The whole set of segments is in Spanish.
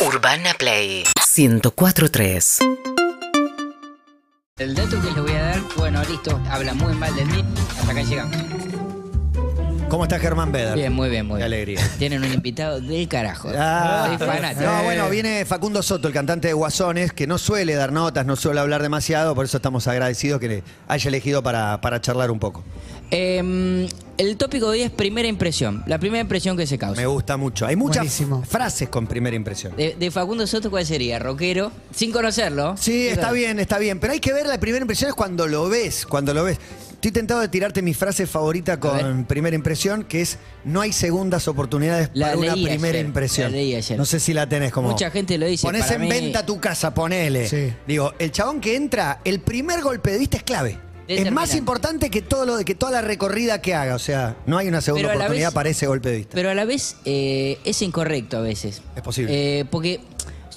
Urbana Play 1043. El dato que les voy a dar, bueno, listo, habla muy mal del mí, hasta acá llegamos. ¿Cómo está Germán Beder? Bien, muy bien, muy Qué bien. alegría. Tienen un invitado del carajo. Ah, Soy fanático. no, bueno, viene Facundo Soto, el cantante de Guasones, que no suele dar notas, no suele hablar demasiado, por eso estamos agradecidos que le haya elegido para, para charlar un poco. Eh, el tópico de hoy es primera impresión, la primera impresión que se causa. Me gusta mucho. Hay muchas Buenísimo. frases con primera impresión. De, de Facundo Soto, ¿cuál sería? ¿Rockero? Sin conocerlo. Sí, está bien, está bien. Pero hay que ver la primera impresión es cuando lo ves, cuando lo ves. Estoy tentado de tirarte mi frase favorita con primera impresión, que es no hay segundas oportunidades La para una primera ayer, impresión. la leí ayer. No sé si la tenés como. Mucha gente lo dice. Ponés para en mí- venta tu casa, ponele. Sí. Digo, el chabón que entra, el primer golpe de vista es clave. Es más importante que todo lo de que toda la recorrida que haga. O sea, no hay una segunda Pero a la oportunidad vez- para ese golpe de vista. Pero a la vez eh, es incorrecto a veces. Es posible. Eh, porque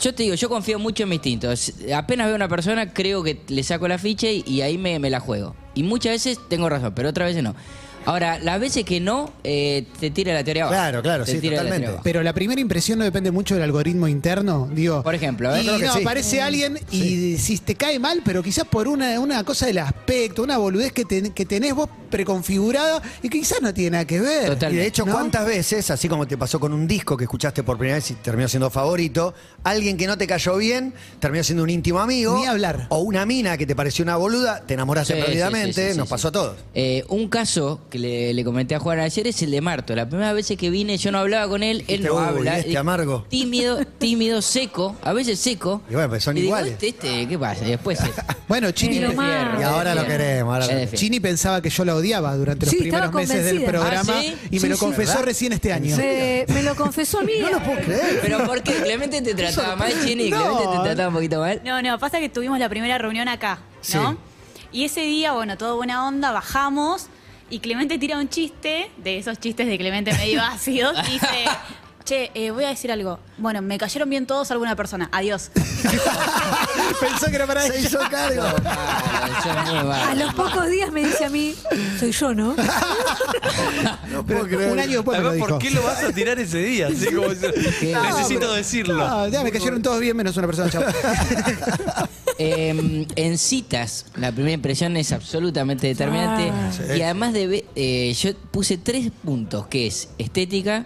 yo te digo, yo confío mucho en mi instinto. S- Apenas veo a una persona, creo que le saco la ficha y, y ahí me, me la juego. Y muchas veces tengo razón, pero otras veces no. Ahora, las veces que no, eh, te tira la teoría abajo. Claro, claro, Te sí, tira la totalmente. teoría abajo. Pero la primera impresión no depende mucho del algoritmo interno, digo. Por ejemplo, a ver. y creo que no, sí. aparece alguien y si te cae mal, pero quizás por una, una cosa del aspecto, una boludez que, ten- que tenés vos preconfigurada y quizás no tiene nada que ver. Y de hecho, ¿no? ¿cuántas veces, así como te pasó con un disco que escuchaste por primera vez y terminó siendo favorito, alguien que no te cayó bien terminó siendo un íntimo amigo? Ni hablar. O una mina que te pareció una boluda, te enamoraste Sí, perdidamente, sí, sí, sí, nos sí. pasó a todos. Eh, un caso que le, le comenté a Juan ayer es el de Marto. La primera vez que vine yo no hablaba con él, él no "Uy, habla. este amargo". Tímido, tímido, seco, a veces seco. Y bueno, pues son Y digo, iguales. este, este, ¿qué pasa? Y después... eh, Bueno, Chini, Y ahora lo queremos, ahora lo. Chini pensaba que yo la odiaba durante los Sí, primeros meses del programa ¿Ah, sí? y me lo sí. confesó ¿Verdad? recién este año. Se- me lo confesó a mí. No lo puedo creer. Pero ¿por qué? Clemente te trataba mal, Chini. No. Clemente te trataba un poquito mal. No, no, pasa que tuvimos la primera reunión acá, ¿no? Sí. Y ese día, bueno, todo buena onda, bajamos y Clemente tira un chiste, de esos chistes de Clemente medio ácidos, y dice, che, eh, voy a decir algo. Bueno, me cayeron bien todos alguna persona, adiós. Pensó que era para Se ella. hizo cargo. A los pocos días me dice a mí, soy yo, ¿no? No puedo creer. un año después me lo Además, dijo. ¿por qué lo vas a tirar ese día? Así como si- necesito decirlo. No, ya me cayeron todos bien menos una persona. chao. Eh, en citas, la primera impresión es absolutamente determinante. Ah. Sí. Y además de ve- eh, yo puse tres puntos, que es estética,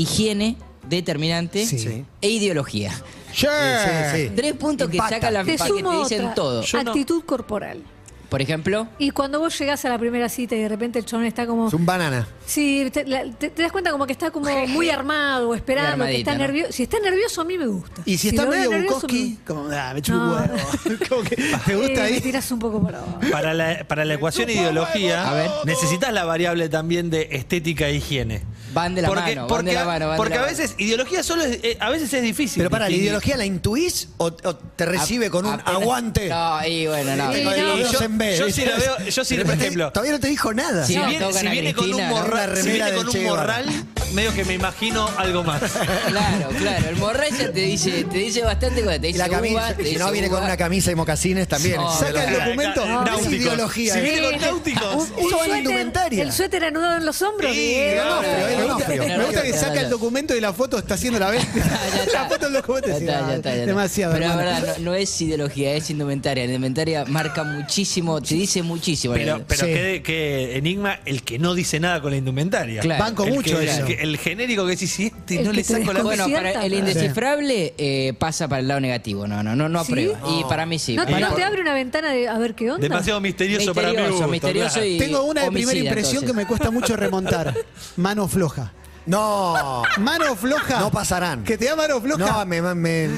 higiene, determinante Sí. E ideología. Sí, sí, sí. Tres puntos que saca la Te que te sumo dicen otra. todo. Actitud corporal. Por ejemplo, Y cuando vos llegás a la primera cita y de repente el chabón está como... Es un banana. Sí, te, la- te- te das cuenta como que está como muy armado, esperando, que armadita, está ¿no? nervioso. Si está nervioso, a mí me gusta. Y si está lo veo medio nervioso, Bukowski, como, ah, me chupo un No. huevo. Como que, ¿Te me, gusta eh, me ahí? tirás un poco para abajo. Para la, para la ecuación ideología, A ver. necesitas la variable también de estética e higiene. Van de la porque mano, van porque, de la mano, van de porque la a mano. veces ideología solo es, eh, a veces es difícil. Pero para, ¿la ideología la intuís o, o te recibe con un Apenas- aguante? No, y bueno, no. No. dedos Yo- yo ¿viste? sí la veo- yo sí, De por ejemplo- Todavía no te dijo nada. Si no, si a viene con un ¿no? morral, si viene con un morral, medio que me imagino algo más. Claro, claro. El morral ya te dice, te dice bastante cuando te dice la camisa, uva, te si dice no viene con una camisa y mocasines también. No, Saca el documento. Acá, No, es ideología, Si ¿eh? viene con náuticos. Un- un suéter- indumentaria. El suéter anudado en los hombros. Sí, bien. claro. Onofrio, Me es gusta, Onofrio. me gusta que saca el documento y la foto está haciendo la vez. La foto del documento Ya sí, está, ah, ya está, ya está. demasiado. Pero la verdad, no, no es ideología, es indumentaria. La indumentaria marca muchísimo, te dice muchísimo. Pero, pero Sí. qué, qué enigma el que no dice nada con la indumentaria. Claro. Banco El mucho que- eso. El genérico que decís, si este El no que le saco la. Bueno, para el indescifrable eh, pasa para el lado negativo, no, no, no, no ¿Sí? aprueba. Y para mí sí. ¿No, te- Para- no te abre una ventana de a ver qué onda? Demasiado misterioso, para mí. Misterioso, gusto, misterioso claro. y Tengo una de primera impresión entonces. que me cuesta mucho remontar. Mano floja. No. Mano floja. No pasarán. Que te da mano floja. No, me, me,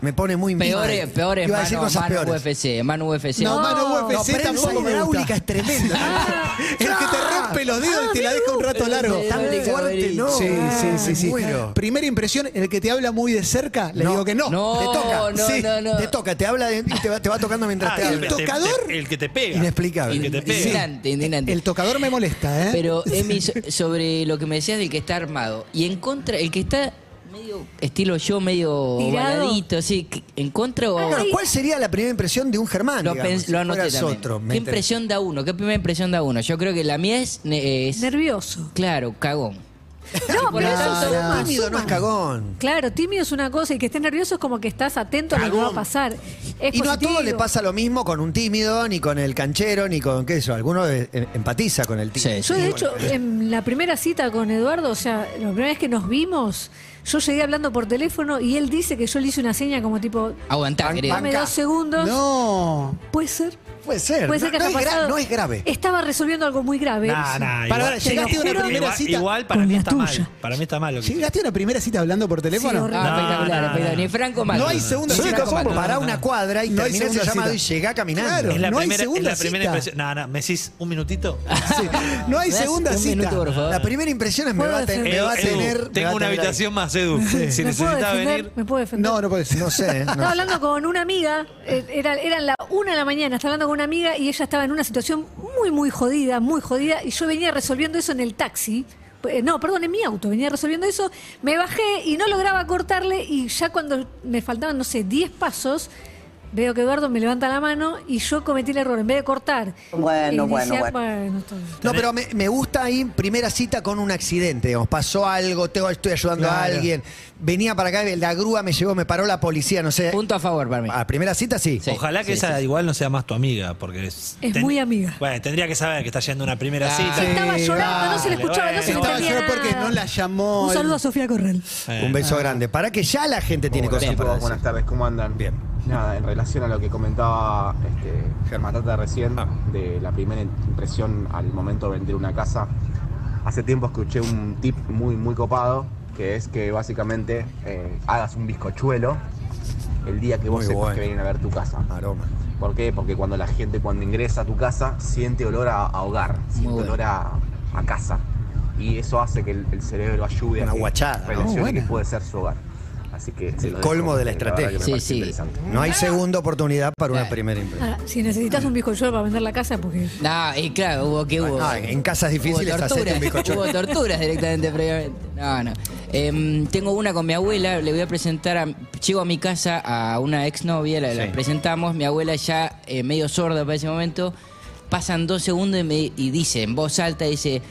me pone muy Peores, mal. peores Iba a decir mano, cosas mano peores. UFC, mano UFC. No, mano No, UFC prensa tampoco me hidráulica gusta. es tremenda. El que te rompe los dedos y te la deja un rato largo. Tan fuerte, no. Sí, sí, sí, sí. Muero. Primera impresión, el que te habla muy de cerca, le No. digo que no. No, Te toca. no, Sí, no, no. Te toca, te habla de- y te va, te va tocando mientras Ah, te el, habla. te- tocador? te- el que te pega. Inexplicable. El que te pega. Indignante, indignante. El tocador me molesta, ¿eh? Pero, Emi, so- sobre lo que me decías del que está armado. Y en contra, el que está medio estilo yo, medio Tirado. baladito, así, en contra o. Bueno, ¿cuál sería la primera impresión de un Germán? Lo, digamos, pens- si lo anoté fueras también. otro? ¿Qué impresión da uno? ¿Qué primera impresión da uno? Yo creo que la mía es, es Nervioso. claro, cagón. No, Por pero eso tanto, suma, Tímido no suma. es cagón. Claro, tímido es una cosa y que estés nervioso es como que estás atento a lo que va a pasar. Es Y no a positivo. todos le pasa lo mismo con un tímido, ni con el canchero, ni con qué sé yo. Alguno eh, empatiza con el tímido. Sí, Yo, de hecho, en la primera cita con Eduardo, o sea, la primera vez que nos vimos, yo llegué hablando por teléfono y él dice que yo le hice una seña como tipo, Aguantá, querido. dame dos segundos. No. Puede ser. Puede ser. Puede ser no, que no haya es gra- pasado. no es grave. Estaba resolviendo algo muy grave. Nah, nah, Para, igual- para, llegaste a una juro. primera igual, cita. igual para Con mí la está tuya. mal. Para mí está mal lo que ¿Llegaste a una primera cita hablando por teléfono? horrible. Ah, No, espectacular, no, espectacular. no. Ni Franco Mato. No hay segunda Sí, cita. Franco Mato. para una cuadra y No hay termina ese segunda llamado cita. y llega caminando. Claro. Es la, No hay primera, es segunda la primera cita. impresión. No, no, ¿me decís un minutito? Sí. No hay ¿Me das segunda un cita. minuto, por favor? La primera impresión es me va a, me va a Edu, tener. me va tengo una tener ahí. habitación más, Edu. Si ¿Me puedo necesitaba defender? venir. ¿Me puedo defender? No, no puede ser. No sé. no Estaba sé. hablando con una amiga, eh, era, eran la una de la mañana, estaba hablando con una amiga y ella estaba en una situación muy, muy jodida, muy jodida, y yo venía resolviendo eso en el taxi. Eh, No, perdón, en mi auto, venía resolviendo eso, me bajé y no lograba cortarle y ya cuando me faltaban, no sé, 10 pasos, veo que Eduardo me levanta la mano y yo cometí el error, en vez de cortar. Bueno, bueno, bueno. bien. No, pero me, me gusta ahí primera cita con un accidente. digamos, pasó algo, tengo, estoy ayudando a alguien. Venía para acá, la grúa me llevó, me paró la policía, no sé. Punto a favor para mí. A primera cita sí. Sí. Ojalá que sí, esa sí. igual no sea más tu amiga, porque es. Es muy amiga. Bueno, tendría que saber que está yendo una primera Ah. cita. Estaba llorando, no se le escuchaba, no se le bueno. Estaba llorando porque no la llamó. Un saludo el- a Sofía Correl. Eh, Un beso grande. Para que ya la gente tiene cosas Bien. para decir. Buenas tardes, ¿cómo andan? Bien. Nada, en relación a lo que comentaba este, Matata recién, de la primera impresión al momento de vender una casa, hace tiempo escuché un tip muy, muy copado, que es que básicamente eh, hagas un bizcochuelo el día que vos Muy sepas bueno. que vienen a ver tu casa. Aroma. ¿Por qué? Porque cuando la gente cuando ingresa a tu casa siente olor a, a hogar, siente bueno. olor a, a casa. Y eso hace que el, el cerebro ayude Una a que guachada, que puede ser su hogar. Así que se El lo colmo de la estrategia. Sí, sí. No hay segunda oportunidad para una primera impresión. Si necesitas un bizcochuelo para vender la casa, porque No, y claro, hubo que hubo. Ah, en casas difíciles hubo hacete un torturas, bizcochuelo. hubo torturas directamente previamente. No, no. Em, tengo una con mi abuela, le voy a presentar a, llego a mi casa a una exnovia, la, presentamos, mi abuela ya eh, medio sorda para ese momento, pasan dos segundos y, me, y dice en voz alta, dice,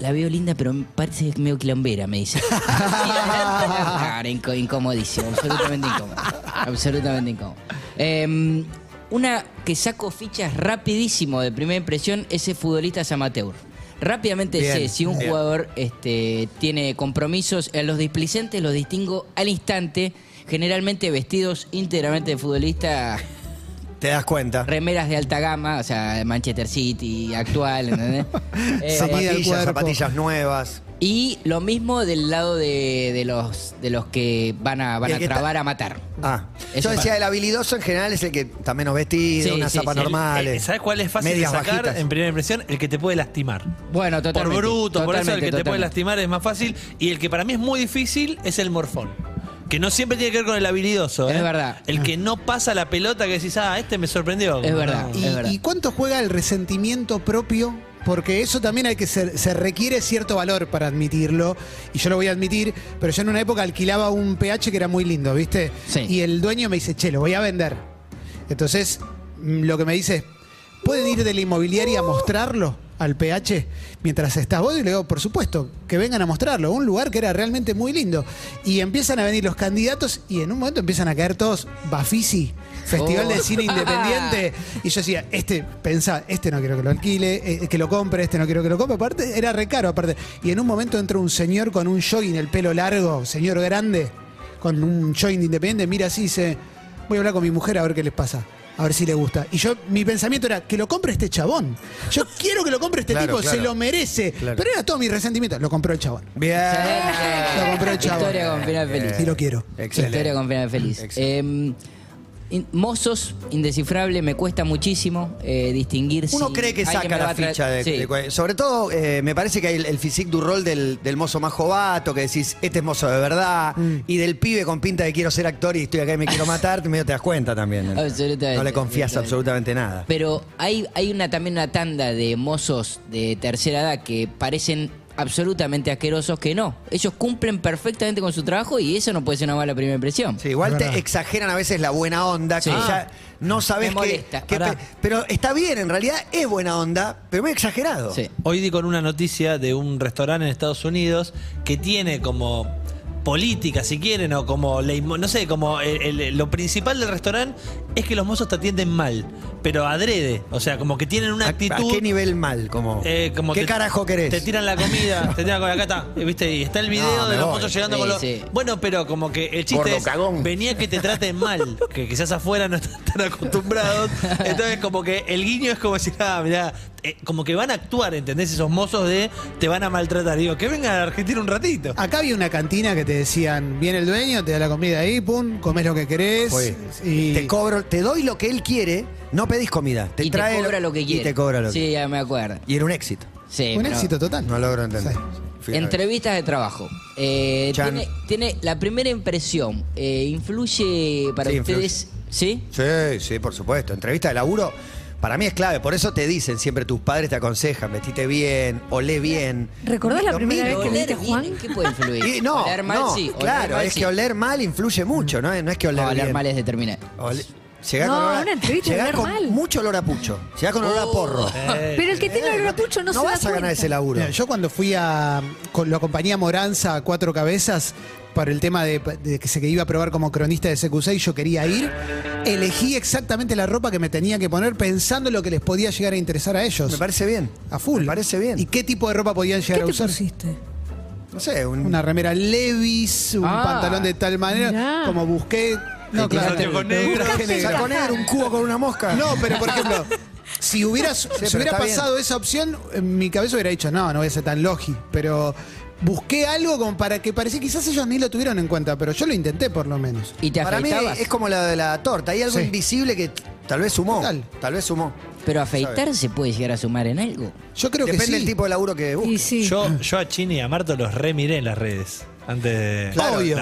la veo linda, pero parece medio quilombera, me dice. Claro, incomodísimo, absolutamente incómodo. Absolutamente incómodo. Em, una que saco fichas rapidísimo de primera impresión, ese futbolista es amateur. Rápidamente Bien, sé si un bien. jugador este, tiene compromisos. A los displicentes los distingo al instante, generalmente vestidos íntegramente de futbolista, Te das cuenta. remeras de alta gama, o sea, Manchester City, actual, ¿entendés? Eh, Zapatillas, zapatillas nuevas. y lo mismo del lado de, de los, de los que van a, van a trabar a matar. Ah, Eso yo decía, para- el habilidoso en general es el que está menos vestido, Sí, unas sí, zapas sí. normales. Eh, ¿Sabes cuál es fácil medias de sacar bajitas. en primera impresión? El que te puede lastimar. Bueno, Por totalmente. bruto, por eso el que te puede lastimar es más fácil. Y el que para mí es muy difícil es el morfón. Que no siempre tiene que ver con el habilidoso. Es ¿eh? verdad. El que no pasa la pelota que decís, ah, este me sorprendió. Es verdad. No. ¿Y, Es verdad. y cuánto juega el resentimiento propio? Porque eso también hay que ser, se requiere cierto valor para admitirlo. Y yo lo voy a admitir, pero yo en una época alquilaba un PH que era muy lindo, ¿viste? Sí. Y el dueño me dice, che, lo voy a vender. Entonces, mm, lo que me dice es, ¿pueden ir de la inmobiliaria a mostrarlo al PH mientras estás vos? Y le digo, por supuesto, que vengan a mostrarlo. Un lugar que era realmente muy lindo. Y empiezan a venir los candidatos y en un momento empiezan a caer todos Bafisi, Festival Oh. de Cine Independiente. Y yo decía, este, pensaba, este no quiero que lo alquile, eh, que lo compre, este no quiero que lo compre. Aparte, era re caro, aparte. Y en un momento entra un señor con un jogging, el pelo largo, señor grande, con un jogging de Independiente, mira así y dice, voy a hablar con mi mujer a ver qué les pasa. A ver si le gusta. Y yo, mi pensamiento era, que lo compre este chabón. Yo quiero que lo compre este Claro, tipo, claro. se lo merece. Claro. Pero era todo mi resentimiento. Lo compró el chabón. Bien. Lo compró el chavo. Historia con final feliz. Y lo quiero. Excelente. Historia con final feliz. Excelente. Eh, in- mozos, indescifrable, me cuesta muchísimo eh, distinguir Uno si cree que saca la ficha de, Sí. de Sobre todo, eh, me parece que hay el, el physique du rol del, del mozo más jovato, que decís, este es mozo de verdad, Mm. y del pibe con pinta de quiero ser actor y estoy acá y me quiero matar, medio te das cuenta también. ¿no? Absolutamente, No le confías absolutamente. absolutamente nada. Pero hay, hay una también una tanda de mozos de tercera edad que parecen absolutamente asquerosos que no. Ellos cumplen perfectamente con su trabajo y eso no puede ser una mala primera impresión. Sí, igual te exageran a veces la buena onda, que Sí. ya no sabes Me qué- molesta. qué Pará. pe- Pero está bien, en realidad es buena onda, pero muy exagerado. Sí. Hoy di con una noticia de un restaurante en Estados Unidos que tiene como política, si quieren, o como no sé, como el- el- lo principal del restaurante es que los mozos te atienden mal, pero adrede, o sea, como que tienen una ¿A, actitud. a qué nivel mal? Como, eh, como ¿Qué te- carajo querés? Te tiran la comida, te tiran con acá está, eh, ¿viste? Y está el video No, de los voy. mozos llegando Sí, con los. sí. Bueno, pero como que el chiste Gordo es, cagón. venía que te traten mal, que quizás afuera no están tan acostumbrados. Entonces, como que el guiño es como si, ah, mirá, eh, como que van a actuar, ¿entendés? Esos mozos de te van a maltratar. Digo, que vengan a Argentina un ratito. Acá había una cantina que te decían, viene el dueño, te da la comida ahí, pum, comes lo que querés. Y Te cobro, te doy lo que él quiere, no pedís comida. Te y trae te cobra lo que quiere. Y te cobra lo que Sí, ya me acuerdo. Y era un éxito. Sí, un pero- éxito total. No logro entender. Entrevistas de trabajo. Eh, Chan. tiene, tiene la primera impresión. eh, ¿Influye para Sí, ustedes? ¿Sí? Sí, sí, por supuesto. Entrevista de laburo para mí es clave. Por eso te dicen siempre, tus padres te aconsejan, vestite bien, olé bien. ¿Recordás la Lo primera vez que viste Juan? ¿Qué puede influir? Y no, oler mal, no, sí. oler claro, mal, es sí. que oler mal influye mucho, ¿no? No es que oler No, oler bien. mal es determinante. Ole- Llegás No, con olor a- una entrevista de llegás oler con mal. mucho olor a pucho. Llegás con olor a porro. Eh, Pero el que tiene olor a pucho no, no se vas da a ganar cuenta. ese laburo. Mira, yo cuando fui a. con- lo acompañé a Moranza a cuatro cabezas por el tema de, de que se que iba a probar como cronista de CQC y yo quería ir. Elegí exactamente la ropa que me tenía que poner pensando lo que les podía llegar a interesar a ellos. Me parece bien. a full. Me parece bien. ¿Y qué tipo de ropa podían ¿Qué llegar a te usar? pusiste? no sé, un, Una remera Levis, un Ah. pantalón de tal manera, Mirá. como busqué. No, claro. negro. saco negro, un cubo con una mosca. No, pero por ejemplo, si hubiera, si pero hubiera pasado esa opción, en mi cabeza hubiera dicho, no, no voy a ser tan logi. Pero busqué algo como para que parecía, quizás ellos ni lo tuvieron en cuenta, pero yo lo intenté por lo menos. ¿Y te Para mí afeitabas? es como la de la torta. Hay algo Sí. invisible que tal vez sumó. Total. Tal vez sumó. Pero afeitar se puede llegar a sumar en algo. Yo creo Depende que sí. del tipo de laburo que Y busques. sí. Yo, yo a Chini y a Marto los remiré en las redes. Antes de Claro. Obvio.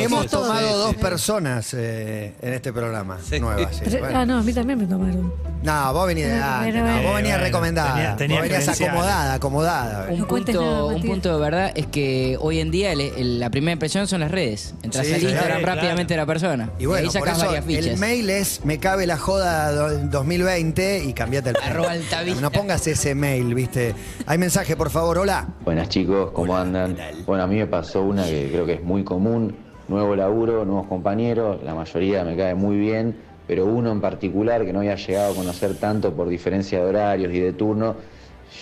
Hemos tomado Sí, dos sí. personas eh, en este programa. Sí. Nuevas. sí. Re- Bueno. Ah, no, a mí también me tomaron. No, vos venís de antes, no, vos venías Bueno, recomendada. tenía- tenía vos venías acomodada, acomodada. Un No punto, nada, un punto de verdad es que hoy en día el- el- la primera impresión son las redes. Entras Sí, al sí, Instagram claro. rápidamente a la persona. Y bueno, ahí por sacas eso varias fichas. el mail es me cabe la joda do- 2020 y cambiate el Arroba. No pongas ese mail, ¿viste? Hay mensaje, por favor, hola. Buenas chicos, ¿cómo andan? Bueno, a mí me pasó una que creo que es muy común, nuevo laburo, nuevos compañeros, la mayoría me cae muy bien, pero uno en particular que no había llegado a conocer tanto por diferencia de horarios y de turno,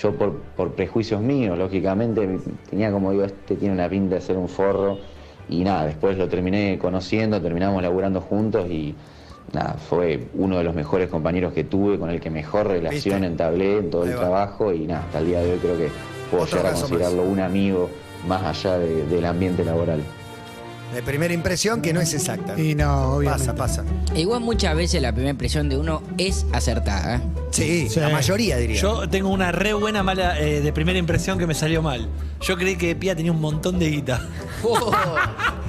yo por, por prejuicios míos, lógicamente, tenía como digo, este tiene una pinta de ser un forro y nada, después lo terminé conociendo, terminamos laburando juntos y nada, fue uno de los mejores compañeros que tuve, con el que mejor relación ¿Viste? entablé en todo Ahí el va. trabajo y nada, hasta el día de hoy creo que puedo Otro llegar a considerarlo un amigo más allá de- del ambiente laboral. De primera impresión que no es exacta. Y no, obviamente. Pasa, pasa. Igual muchas veces la primera impresión de uno es acertada. Sí, Sí. la mayoría diría. Yo tengo una re buena mala eh, de primera impresión que me salió mal. Yo creí que Pía tenía un montón de guita.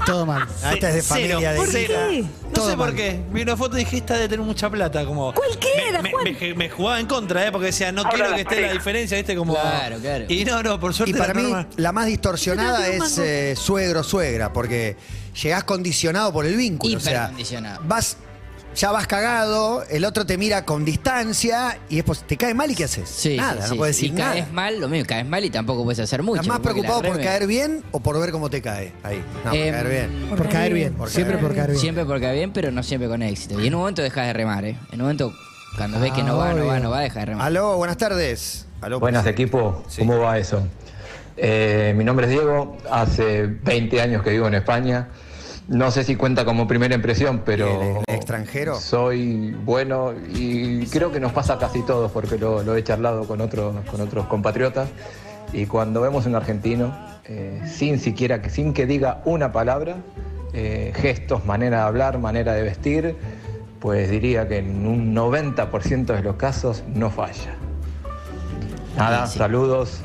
Todo mal. Ah, esta es de Cero, familia de cero. qué? No Todo sé por mal. qué. Vi una foto y dije, esta de tener mucha plata. Como, Cualquiera, me, me- Juan. me- me jugaba en contra, ¿eh? Porque decía, no quiero que esté la diferencia, ¿viste? Como, Claro, claro. Y no, no, por suerte Y para la mí, norma- la más distorsionada no es eh, suegro-suegra, porque llegás condicionado por el vínculo. O sea, Hipercondicionado. vas, ya vas cagado, el otro te mira con distancia y después te cae mal y ¿qué haces? Sí, nada, sí, no sí. puedes decir y nada. caes mal, lo mismo, caes mal y tampoco puedes hacer mucho. ¿Estás más porque preocupado la por reme- caer bien o por ver cómo te cae? Ahí. No, por Em, caer bien. Por caer bien. Por Siempre caer por caer bien. Siempre por caer bien, pero no siempre con éxito. Y en un momento dejas de remar, ¿eh? En un momento, cuando ves que no va, no va, no va, dejas de remar. Aló, buenas tardes. Aló, Buenas pues. equipo, Sí. ¿cómo va eso? Eh, mi nombre es Diego, hace 20 años que vivo en España. No sé si cuenta como primera impresión, pero ¿El- el extranjero? soy bueno y creo que nos pasa a casi todos porque lo, lo he charlado con otros, con otros compatriotas. Y cuando vemos un argentino, eh, sin siquiera que, sin que diga una palabra, eh, gestos, manera de hablar, manera de vestir, pues diría que en un 90% de los casos no falla. Nada, Sí. saludos.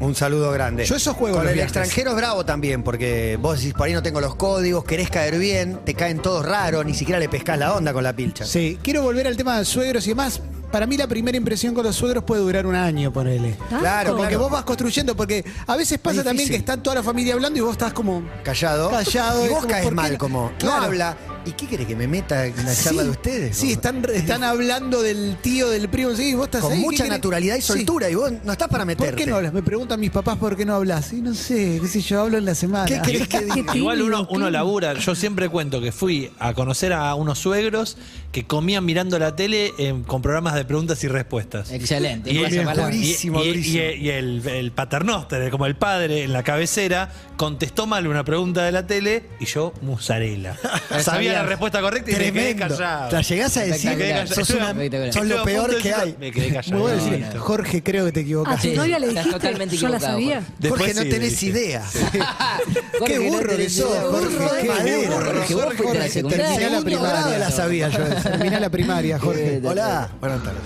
Un saludo grande. Yo esos juegos Con los el viajes. extranjero es bravo también, porque vos decís, por ahí no tengo los códigos, querés caer bien, te caen todos raros, ni siquiera le pescás la onda con la pilcha. Sí, quiero volver al tema de suegros y demás. para mí la primera impresión con los suegros puede durar un año, ponele. Claro, Como que claro. vos vas construyendo, porque a veces pasa también que está toda la familia hablando y vos estás como. Callado. Callado, Y vos caes ¿por qué mal, no? como. Claro. No habla. ¿Y qué querés que me meta en la charla de ustedes? Sí, están, están hablando del tío, del primo, sí, vos estás Con ahí. ¿qué mucha querés? naturalidad y Sí. soltura. Y vos no estás para meterte. ¿Por qué no hablas? Me preguntan mis papás por qué no hablas. Y no sé, qué sé yo, hablo en la semana. ¿Qué querés que diga? Igual uno, uno labura. Yo siempre cuento que fui a conocer a unos suegros que comían mirando la tele eh, con programas de preguntas y respuestas. Excelente. Y, el, palabra. y- Durísimo, y- durísimo. y- y el, el paternoster, como el padre en la cabecera, contestó mal una pregunta de la tele y yo, musarela. Sabía Sabía. La respuesta correcta y me quedé Tremendo. callado. La llegás a decir, sos, una- Espectacular. sos Estuve lo peor de que decirlo, hay. Me quedé callado. Me voy a decir. Jorge, creo que te A equivocaste. tu novia le estás dijiste, totalmente yo la equivocado, sabía. Jorge. No sí, tenés idea. Jorge, Qué no burro que tenés sos, idea. Jorge. Burro, Qué Jorge, burro. Jorge, vos fuiste a la Jorge, secundaria. terminá la Segundo grado primaria. la sabía yo. Terminá la primaria, Jorge. Hola, buenas tardes.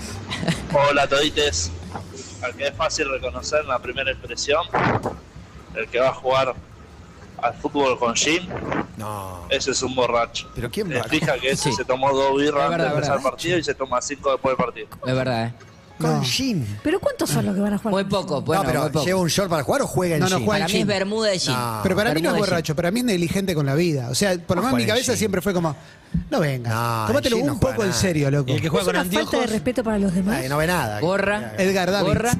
Hola todites. Al que es fácil reconocer en la primera impresión, el que va a jugar al fútbol con Jim, No. ese es un borracho. ¿Pero quién Te va? fija que ese Sí. se tomó dos birras Es antes de empezar el partido y se toma cinco después del partido. Es verdad, ¿eh? Con No. Jim. ¿Pero cuántos son los que van a jugar? Muy poco, bueno, no, pero muy poco. ¿lleva un short para jugar o juega en No, no, Para mí es. Bermuda de Jim. No. Pero para mí no es borracho, para mí es negligente con la vida. O sea, por lo No menos en mi cabeza jean. siempre fue como, no venga, No, tómatelo un no poco en serio, loco. Y el que Es juega con una falta de respeto para los demás. Ay, no ve nada. Gorra. Edgar Davids. Gorra.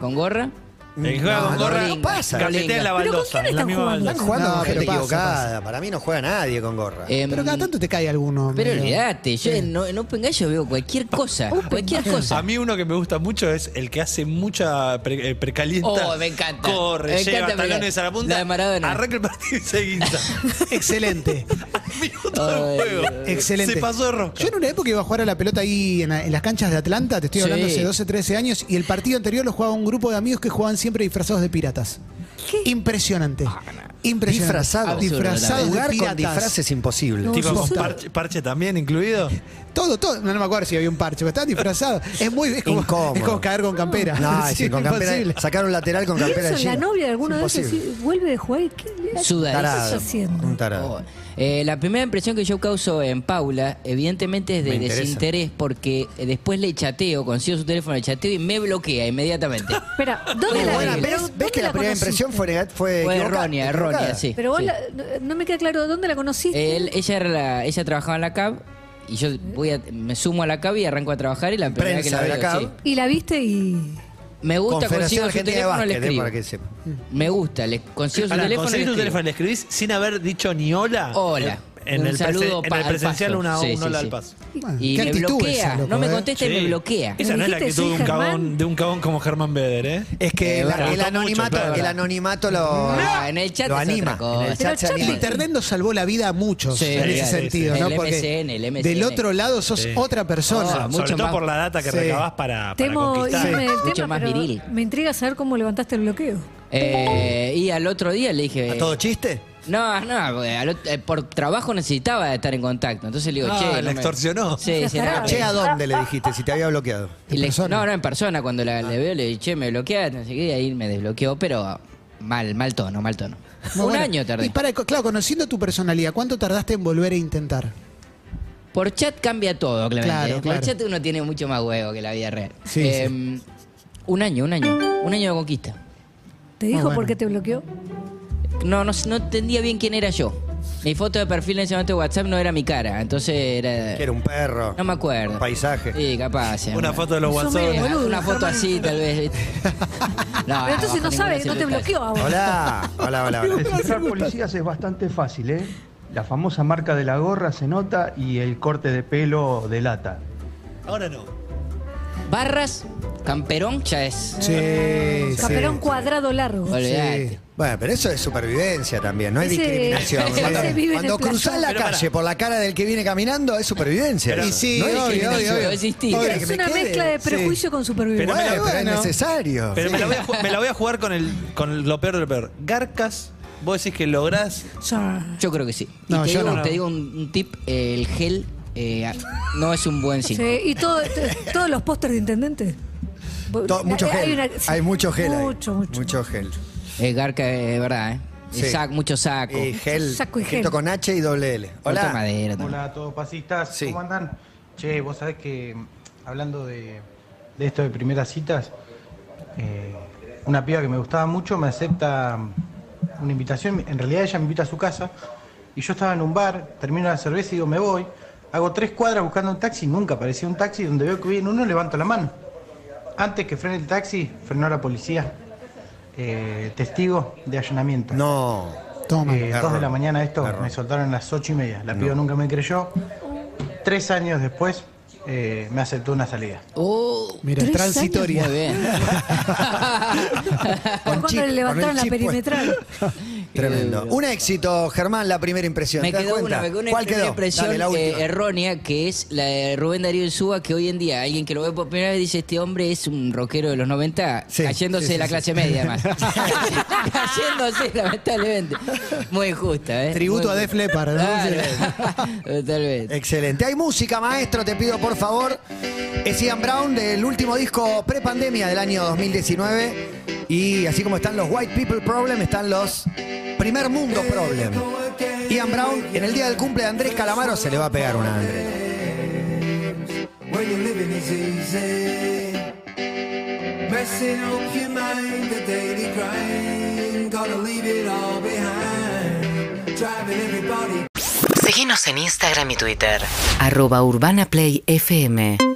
Con gorra. El que juega No, con gorra, no pasa. en la ¿Pero con baldosa. quién en la están misma jugando? Están jugando No, con gente pasa, equivocada. Para mí no juega nadie con gorra. Em, Pero cada tanto te cae alguno. Pero medio. olvídate, yo en, no- en Open Gallo veo cualquier cosa. Cualquier cosa. A mí uno que me gusta mucho es el que hace mucha pre- eh, precalienta. Oh, me encanta. Corre, Me lleva encanta talones a la punta. la de Maradona. Arranca el partido y se guinza. Excelente. Minuto de juego. Excelente. Se pasó de rosca. Yo en una época iba a jugar a la pelota ahí en, la- en las canchas de Atlanta, te estoy Sí. hablando hace 12, 13 años, y el partido anterior lo jugaba un grupo de amigos que jugaban siempre disfrazados de piratas. Impresionante. Impresionante. Disfrazado. Absurdo, Disfrazados de Jugar con disfraz es imposible. No, Tipo, con parche, parche también incluido. Todo, todo. No, no me acuerdo si había un parche, pero estaban disfrazados. Es muy. Es como, Incómodo. es como caer con campera. No, Sí, sí, con campera. Sacar un lateral con campera en la novia de alguno Es de y vuelve de jugar y ¿qué le Suda. ¿Qué Tarado. estás haciendo? Un tarado. Oh. Eh, la primera impresión que yo causo en Paula, evidentemente es de desinterés, porque eh, después le chateo, consigo su teléfono, le chateo y me bloquea inmediatamente. Espera, ¿dónde la buena. pero ¿Ves, dónde ves que la, primera conociste? impresión fue, fue, errónea, errónea, sí. Pero vos sí. la- no, me queda claro dónde la conociste. Él- ella, era la- ella trabajaba en la CAB y yo voy a, me sumo a la CAB y arranco a trabajar y la primera vez que Prensa la la veo, CAB. sí. Y la viste y. Me gusta, consigo su teléfono, le eh, escribo. para que sepa. Me gusta, le consigo su Pará, teléfono le conseguís tu escribo. teléfono le escribís sin haber dicho ni hola. Hola. En Un el, saludo en el al presencial paso. una, Sí, un sí, hola sí. al paso. Bueno, Y qué me actitud bloquea, esa, loco, no me ¿eh? contesta y me bloquea. Esa no es la actitud de un, cabón, de un cabón como Germán Beder, ¿eh? Es que Eh, la- el, anonimato, Mucho, el anonimato lo, No, en el chat lo anima. En el chat anima. Internet nos salvó la vida a muchos Sí, en ese sí, sentido, sí. ¿no? El Porque MSN, el MSN. del otro lado sos Sí. otra persona. Oh, mucho Sobre todo más- por la data que Sí. recabás para, para Temo conquistar. más viril. me intriga saber cómo levantaste el bloqueo. Eh, y al otro día le dije. ¿A todo chiste? No, no, porque al ot- eh, por trabajo necesitaba estar en contacto. Entonces le digo, Ah, che. la no me- extorsionó. Sí, sí, no. Che, ¿a dónde le dijiste si te había bloqueado? y le- persona? no, no, en persona. Cuando la, le veo, le dije, che, me bloqueaste, no sé qué, y ahí me desbloqueó, pero mal, mal tono, mal tono. Muy Un bueno. año tardé. Y para, claro, conociendo tu personalidad, ¿cuánto tardaste en volver a intentar? Por chat cambia todo, Clemente. Claro, Por chat uno tiene mucho más huevo que la vida real. Sí, Eh, Un año, un año. Un año de conquista. ¿Te dijo bueno. por qué te bloqueó? No, no, no entendía bien quién era yo. Mi foto de perfil en ese momento de WhatsApp no era mi cara, entonces era... Que era un perro. No me acuerdo. Un paisaje. Sí, capaz. sí, Una foto de los Sos guasones. medio boludo, Una foto Germán. así, tal vez. Pero entonces no bajo sabe, ninguna no te circunstancia. bloqueó a vos. Hola. Hola, hola, hola. Descifrar policías es bastante fácil, ¿eh? La famosa marca de la gorra se nota y el corte de pelo delata. Ahora no. Barras, camperón, ya es. Sí, Caperón cuadrado largo. Olvidate. Bueno, pero eso es supervivencia también, no es Ese- discriminación. ese Cuando, vive en cuando el cruzás la Pero calle por la cara del que viene caminando, es supervivencia. Pero- Y sí, no es obvio, discriminación. obvio, obvio. Existir. Obvio. Es me una quede. mezcla de Sí. prejuicio con supervivencia. Pero me la Bueno, pero es necesario. Pero me la, voy a, ju- me la voy a jugar con, el, con lo peor de lo peor. Garcas, vos decís que lográs. Ya. Yo creo que sí. Y No, te, yo digo, no. te digo un, un tip, eh, el gel eh, no es un buen Sí, signo. y todo, t- todos los pósters de intendente. To- mucho Hay gel. una- Hay, sí, mucho gel. ahí. Mucho, mucho. Mucho gel. Eh, Garca es verdad, ¿eh? Sí. sac- mucho saco. Y gel. Saco y gel. con H y doble L. Hola. madera. Hola a todos pasistas, Sí. ¿cómo andan? Che, vos sabés que hablando de, de esto de primeras citas, eh, una piba que me gustaba mucho me acepta una invitación, en realidad ella me invita a su casa, y yo estaba en un bar, termino la cerveza y digo, me voy, hago tres cuadras buscando un taxi, nunca aparecía un taxi, donde veo que viene uno, levanto la mano. Antes que frene el taxi, frenó la policía. Eh, testigo de allanamiento. No. Toma. Eh, dos de la mañana esto, Error. me soltaron a las ocho y media. La piba nunca me creyó. Tres años después eh, me aceptó una salida. Oh, Mira, Tres transitoria. muy bien. Cuando chip, le levantaron con la el perimetral. Tremendo. Un éxito, Germán, la primera impresión. Me ¿Te das quedó cuenta? una, me quedó una ¿Cuál quedó? impresión Dale, la última. eh, errónea que es la de Rubén Darío Insúa, que hoy en día alguien que lo ve por primera vez dice este hombre es un rockero de los 90 Sí, cayéndose sí, sí, de la sí. clase media además. cayéndose lamentablemente. Muy justa, ¿eh? Tributo Muy a Def. Leppard, ¿no? Claro. Totalmente. Excelente. Hay música, maestro, te pido por favor. Es Ian Brown del último disco prepandemia del año 2019. Y así como están los White People Problem, están los Primer Mundo Problem. Ian Brown, en el día del cumple de Andrés Calamaro, se le va a pegar una a Andrés. when you're living is easy. Messing up your mind, the daily grind. Gotta leave it all behind. Driving everybody Seguinos en Instagram y Twitter. Arroba Urbana Play FM.